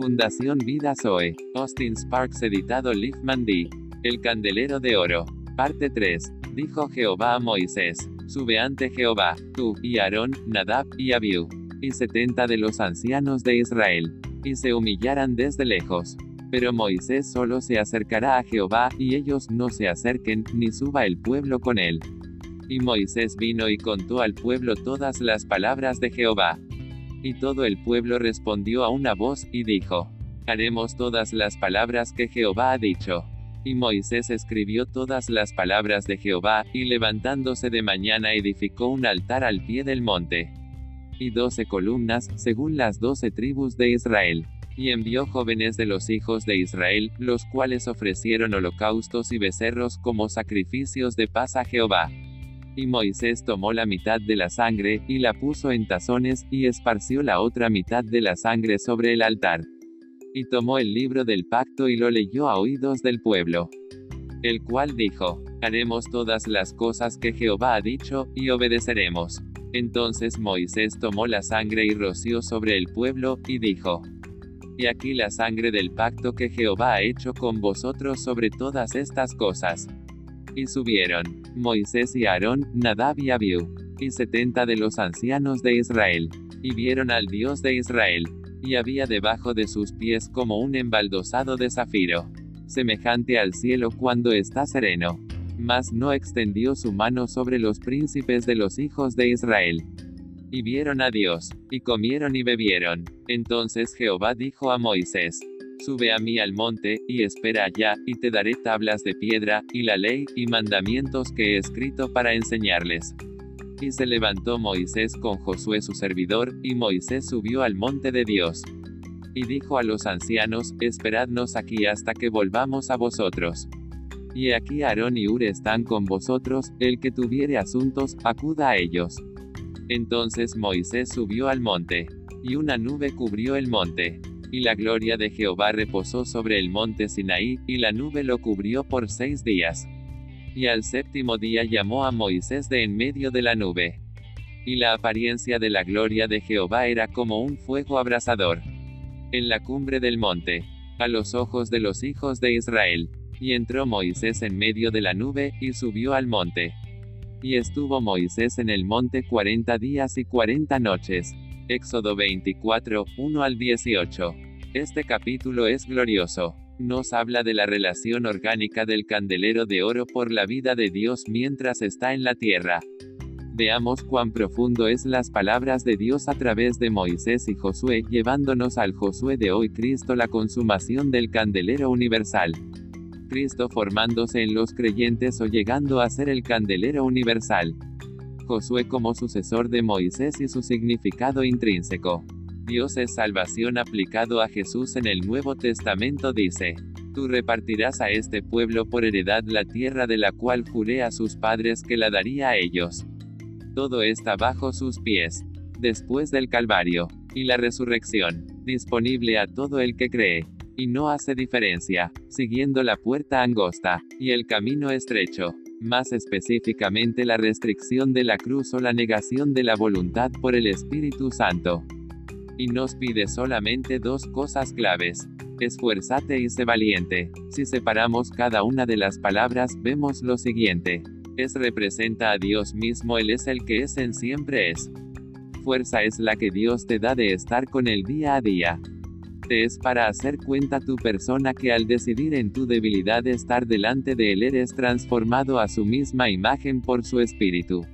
Fundación Vida Zoe. Austin Sparks editado Liefman D. El candelero de oro. Parte 3. Dijo Jehová a Moisés. Sube ante Jehová, tú, y Aarón, Nadab, y Abiú, y setenta de los ancianos de Israel, y se humillarán desde lejos. Pero Moisés solo se acercará a Jehová, y ellos no se acerquen, ni suba el pueblo con él. Y Moisés vino y contó al pueblo todas las palabras de Jehová. Y todo el pueblo respondió a una voz, y dijo, Haremos todas las palabras que Jehová ha dicho. Y Moisés escribió todas las palabras de Jehová, y levantándose de mañana edificó un altar al pie del monte. Y doce columnas, según las doce tribus de Israel. Y envió jóvenes de los hijos de Israel, los cuales ofrecieron holocaustos y becerros como sacrificios de paz a Jehová. Y Moisés tomó la mitad de la sangre, y la puso en tazones, y esparció la otra mitad de la sangre sobre el altar. Y tomó el libro del pacto y lo leyó a oídos del pueblo. El cual dijo, haremos todas las cosas que Jehová ha dicho, y obedeceremos. Entonces Moisés tomó la sangre y roció sobre el pueblo, y dijo, Y aquí la sangre del pacto que Jehová ha hecho con vosotros sobre todas estas cosas. Y subieron, Moisés y Aarón, Nadab y Abiú, y setenta de los ancianos de Israel, y vieron al Dios de Israel, y había debajo de sus pies como un embaldosado de zafiro, semejante al cielo cuando está sereno. Mas no extendió su mano sobre los príncipes de los hijos de Israel. Y vieron a Dios, y comieron y bebieron. Entonces Jehová dijo a Moisés, Sube a mí al monte, y espera allá, y te daré tablas de piedra, y la ley, y mandamientos que he escrito para enseñarles. Y se levantó Moisés con Josué su servidor, y Moisés subió al monte de Dios. Y dijo a los ancianos, Esperadnos aquí hasta que volvamos a vosotros. Y aquí Aarón y Ur están con vosotros, el que tuviere asuntos, acuda a ellos. Entonces Moisés subió al monte. Y una nube cubrió el monte. Y la gloria de Jehová reposó sobre el monte Sinaí, y la nube lo cubrió por seis días. Y al séptimo día llamó a Moisés de en medio de la nube. Y la apariencia de la gloria de Jehová era como un fuego abrasador. En la cumbre del monte, a los ojos de los hijos de Israel. Y entró Moisés en medio de la nube, y subió al monte. Y estuvo Moisés en el monte cuarenta días y cuarenta noches. Éxodo 24, 1 al 18. Este capítulo es glorioso nos habla de la relación orgánica del candelero de oro por la vida de Dios mientras está en la tierra. Veamos cuán profundo es las palabras de Dios a través de Moisés y Josué, llevándonos al Josué de hoy Cristo la consumación del candelero universal. Cristo formándose en los creyentes o llegando a ser el candelero universal. Josué como sucesor de Moisés y su significado intrínseco. Dios es salvación aplicado a Jesús en el Nuevo Testamento dice, Tú repartirás a este pueblo por heredad la tierra de la cual juré a sus padres que la daría a ellos. Todo está bajo sus pies. Después del Calvario, y la resurrección, disponible a todo el que cree, y no hace diferencia, siguiendo la puerta angosta, y el camino estrecho, más específicamente la restricción de la cruz o la negación de la voluntad por el Espíritu Santo y nos pide solamente dos cosas claves. Esfuérzate y sé valiente. Si separamos cada una de las palabras, vemos lo siguiente. Es representa a Dios mismo, Él es el que es en siempre es. Fuerza es la que Dios te da de estar con el día a día. Es para hacer cuenta tu persona que al decidir en tu debilidad estar delante de Él eres transformado a su misma imagen por su espíritu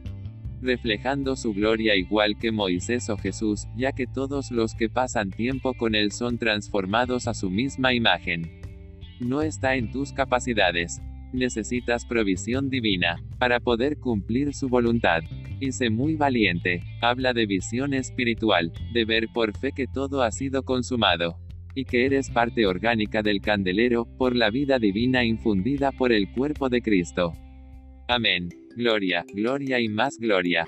reflejando su gloria igual que Moisés o Jesús, ya que todos los que pasan tiempo con Él son transformados a su misma imagen. No está en tus capacidades. Necesitas provisión divina, para poder cumplir su voluntad. Y sé muy valiente, habla de visión espiritual, de ver por fe que todo ha sido consumado. Y que eres parte orgánica del candelero, por la vida divina infundida por el cuerpo de Cristo. Amén. Gloria, gloria y más gloria.